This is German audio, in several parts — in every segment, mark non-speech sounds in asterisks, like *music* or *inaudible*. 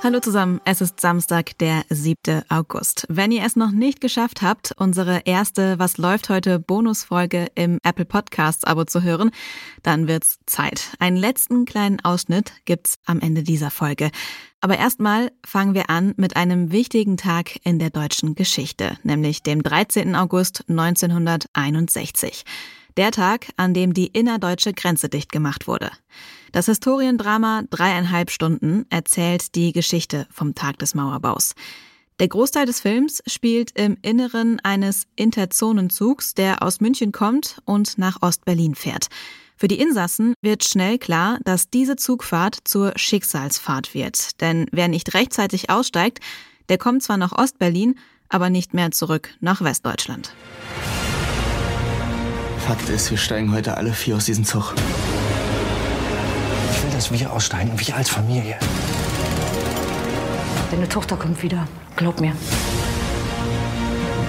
Hallo zusammen, es ist Samstag, der 7. August. Wenn ihr es noch nicht geschafft habt, unsere erste Was läuft heute Bonusfolge im Apple Podcasts Abo zu hören, dann wird's Zeit. Einen letzten kleinen Ausschnitt gibt's am Ende dieser Folge. Aber erstmal fangen wir an mit einem wichtigen Tag in der deutschen Geschichte, nämlich dem 13. August 1961. Der Tag, an dem die innerdeutsche Grenze dicht gemacht wurde. Das Historiendrama Dreieinhalb Stunden erzählt die Geschichte vom Tag des Mauerbaus. Der Großteil des Films spielt im Inneren eines Interzonenzugs, der aus München kommt und nach Ostberlin fährt. Für die Insassen wird schnell klar, dass diese Zugfahrt zur Schicksalsfahrt wird. Denn wer nicht rechtzeitig aussteigt, der kommt zwar nach Ostberlin, aber nicht mehr zurück nach Westdeutschland. Fakt ist, wir steigen heute alle vier aus diesem Zug. Ich will, dass wir aussteigen, wir als Familie. Deine Tochter kommt wieder. Glaub mir.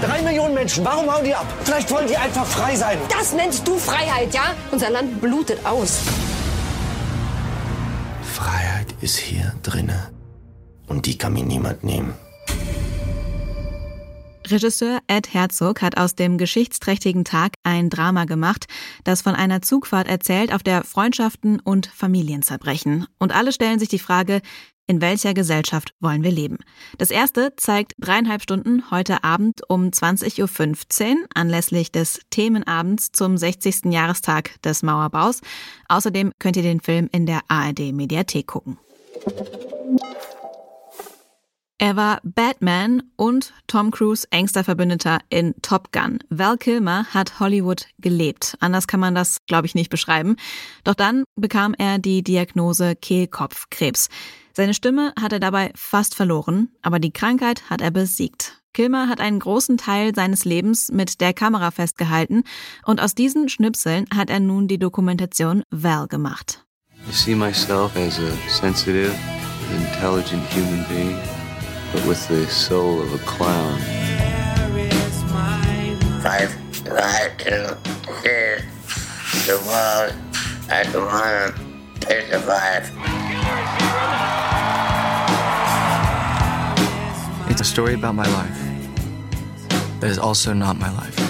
Drei Millionen Menschen, warum hauen die ab? Vielleicht wollen die einfach frei sein. Das nennst du Freiheit, ja? Unser Land blutet aus. Freiheit ist hier drinne. Und die kann mir niemand nehmen. Regisseur Ed Herzog hat aus dem geschichtsträchtigen Tag ein Drama gemacht, das von einer Zugfahrt erzählt, auf der Freundschaften und Familien zerbrechen. Und alle stellen sich die Frage, in welcher Gesellschaft wollen wir leben? Das erste zeigt dreieinhalb Stunden heute Abend um 20.15 Uhr anlässlich des Themenabends zum 60. Jahrestag des Mauerbaus. Außerdem könnt ihr den Film in der ARD Mediathek gucken. Er war Batman und Tom Cruise engster Verbündeter in Top Gun. Val Kilmer hat Hollywood gelebt. Anders kann man das, glaube ich, nicht beschreiben. Doch dann bekam er die Diagnose Kehlkopfkrebs. Seine Stimme hat er dabei fast verloren, aber die Krankheit hat er besiegt. Kilmer hat einen großen Teil seines Lebens mit der Kamera festgehalten und aus diesen Schnipseln hat er nun die Dokumentation Val gemacht. I see myself as a sensitive, intelligent human being but with the soul of a clown. Five, five, two, six, the world, at the one, take the. It's a story about my life, that is also not my life.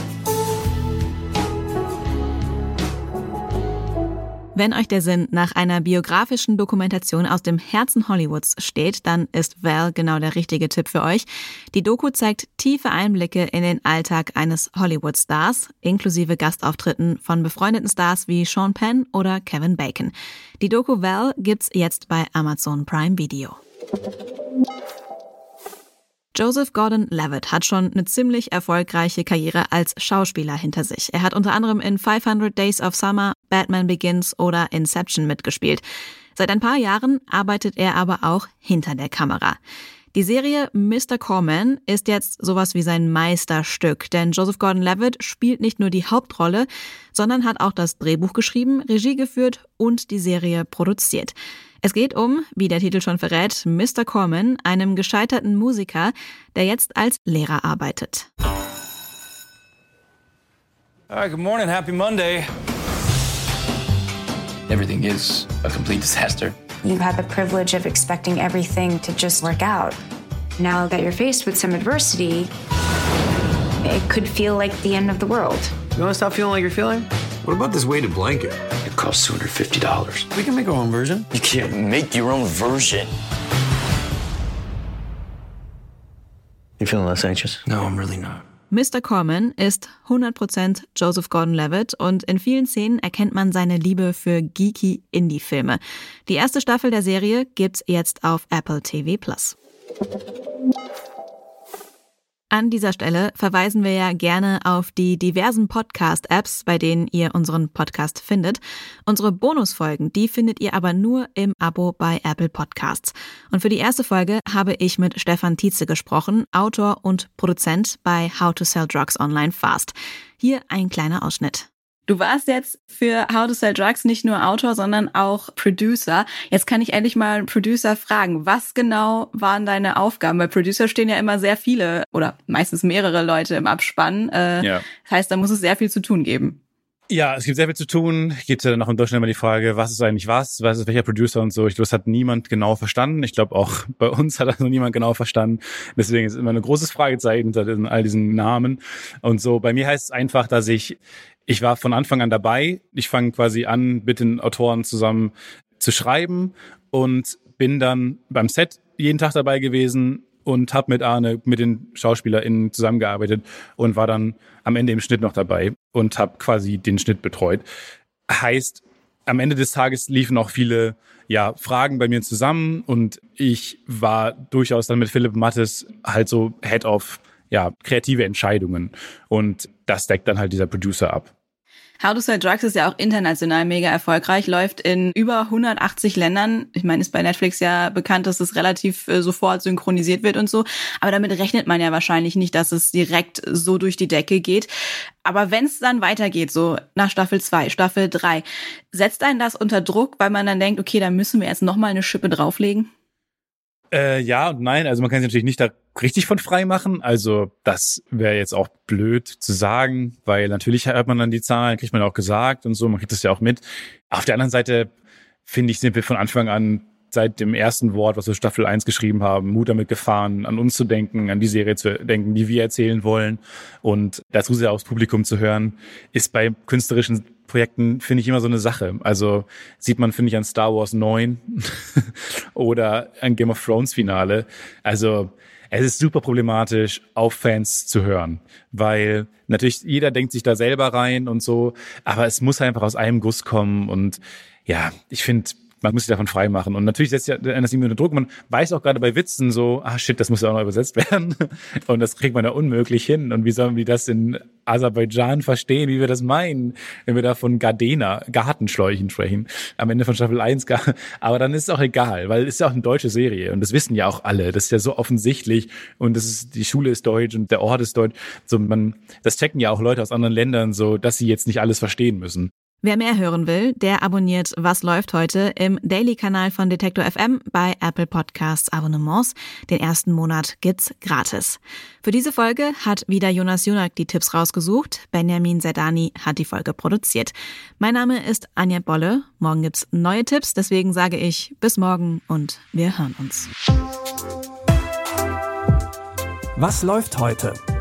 Wenn euch der Sinn nach einer biografischen Dokumentation aus dem Herzen Hollywoods steht, dann ist Val genau der richtige Tipp für euch. Die Doku zeigt tiefe Einblicke in den Alltag eines Hollywood-Stars, inklusive Gastauftritten von befreundeten Stars wie Sean Penn oder Kevin Bacon. Die Doku Val gibt's jetzt bei Amazon Prime Video. Joseph Gordon-Levitt hat schon eine ziemlich erfolgreiche Karriere als Schauspieler hinter sich. Er hat unter anderem in 500 Days of Summer, Batman Begins oder Inception mitgespielt. Seit ein paar Jahren arbeitet er aber auch hinter der Kamera. Die Serie Mr. Corman ist jetzt sowas wie sein Meisterstück, denn Joseph Gordon-Levitt spielt nicht nur die Hauptrolle, sondern hat auch das Drehbuch geschrieben, Regie geführt und die Serie produziert. Es geht um, wie der Titel schon verrät, Mr. Corman, einem gescheiterten Musiker, der jetzt als Lehrer arbeitet. All right, good morning, happy Monday. Everything is a complete disaster. You had the privilege of expecting everything to just work out. Now that you're faced with some adversity, it could feel like the end of the world. You want to stop feeling like you're feeling? What about this weighted blanket? It costs $250. We can make our own version. You can't make your own version. You feeling less anxious? No, I'm really not. Mr. Corman ist 100% Joseph Gordon-Levitt und in vielen Szenen erkennt man seine Liebe für geeky Indie-Filme. Die erste Staffel der Serie gibt's jetzt auf Apple TV+. An dieser Stelle verweisen wir ja gerne auf die diversen Podcast-Apps, bei denen ihr unseren Podcast findet. Unsere Bonusfolgen, die findet ihr aber nur im Abo bei Apple Podcasts. Und für die erste Folge habe ich mit Stefan Tietze gesprochen, Autor und Produzent bei How to Sell Drugs Online Fast. Hier ein kleiner Ausschnitt. Du warst jetzt für How to Sell Drugs nicht nur Autor, sondern auch Producer. Jetzt kann ich endlich mal einen Producer fragen, was genau waren deine Aufgaben? Weil Producer stehen ja immer sehr viele oder meistens mehrere Leute im Abspann. Äh, ja. Das heißt, da muss es sehr viel zu tun geben. Ja, es gibt sehr viel zu tun. Gibt ja dann auch in Deutschland immer die Frage, was ist eigentlich was, was ist welcher Producer und so. Ich glaube, das hat niemand genau verstanden. Ich glaube, auch bei uns hat das noch niemand genau verstanden. Deswegen ist immer ein großes Fragezeichen hinter all diesen Namen. Und so, bei mir heißt es einfach, dass ich ich war von Anfang an dabei. Ich fange quasi an, mit den Autoren zusammen zu schreiben und bin dann beim Set jeden Tag dabei gewesen und habe mit Arne, mit den SchauspielerInnen zusammengearbeitet und war dann am Ende im Schnitt noch dabei und habe quasi den Schnitt betreut. Heißt, am Ende des Tages liefen auch viele ja, Fragen bei mir zusammen und ich war durchaus dann mit Philipp Mattes halt so Head of ja, kreative Entscheidungen und das deckt dann halt dieser Producer ab. How to Sell Drugs ist ja auch international mega erfolgreich, läuft in über 180 Ländern. Ich meine, ist bei Netflix ja bekannt, dass es relativ äh, sofort synchronisiert wird und so. Aber damit rechnet man ja wahrscheinlich nicht, dass es direkt so durch die Decke geht. Aber wenn es dann weitergeht, so nach Staffel 2, Staffel 3, setzt einen das unter Druck, weil man dann denkt, okay, da müssen wir jetzt nochmal eine Schippe drauflegen? Äh, ja und nein. Also man kann sich natürlich nicht da richtig von frei machen. Also das wäre jetzt auch blöd zu sagen, weil natürlich hört man dann die Zahlen, kriegt man auch gesagt und so, man kriegt das ja auch mit. Auf der anderen Seite finde ich, sind wir von Anfang an seit dem ersten Wort, was wir Staffel 1 geschrieben haben, Mut damit gefahren, an uns zu denken, an die Serie zu denken, die wir erzählen wollen und dazu sehr aufs Publikum zu hören, ist bei künstlerischen Projekten, finde ich, immer so eine Sache. Also sieht man, finde ich, an Star Wars 9 *laughs* oder an Game of Thrones Finale. Also es ist super problematisch, auf Fans zu hören, weil natürlich jeder denkt sich da selber rein und so, aber es muss einfach aus einem Guss kommen und ja, ich finde, man muss sich davon frei machen. Und natürlich setzt ja das irgendwie unter Druck. Man weiß auch gerade bei Witzen so, ah shit, das muss ja auch noch übersetzt *laughs* werden. Und das kriegt man ja unmöglich hin. Und wie sollen wir das in Aserbaidschan verstehen, wie wir das meinen, wenn wir da von Gardena, Gartenschläuchen sprechen, am Ende von Staffel 1. Aber dann ist es auch egal, weil es ist ja auch eine deutsche Serie. Und das wissen ja auch alle. Das ist ja so offensichtlich. Und das ist, die Schule ist deutsch und der Ort ist deutsch. So, man, das checken ja auch Leute aus anderen Ländern so, dass sie jetzt nicht alles verstehen müssen. Wer mehr hören will, der abonniert Was läuft heute im Daily-Kanal von Detektor FM bei Apple Podcasts Abonnements. Den ersten Monat gibt's gratis. Für diese Folge hat wieder Jonas Junak die Tipps rausgesucht. Benjamin Zerdani hat die Folge produziert. Mein Name ist Anja Bolle. Morgen gibt's neue Tipps, deswegen sage ich bis morgen und wir hören uns. Was läuft heute?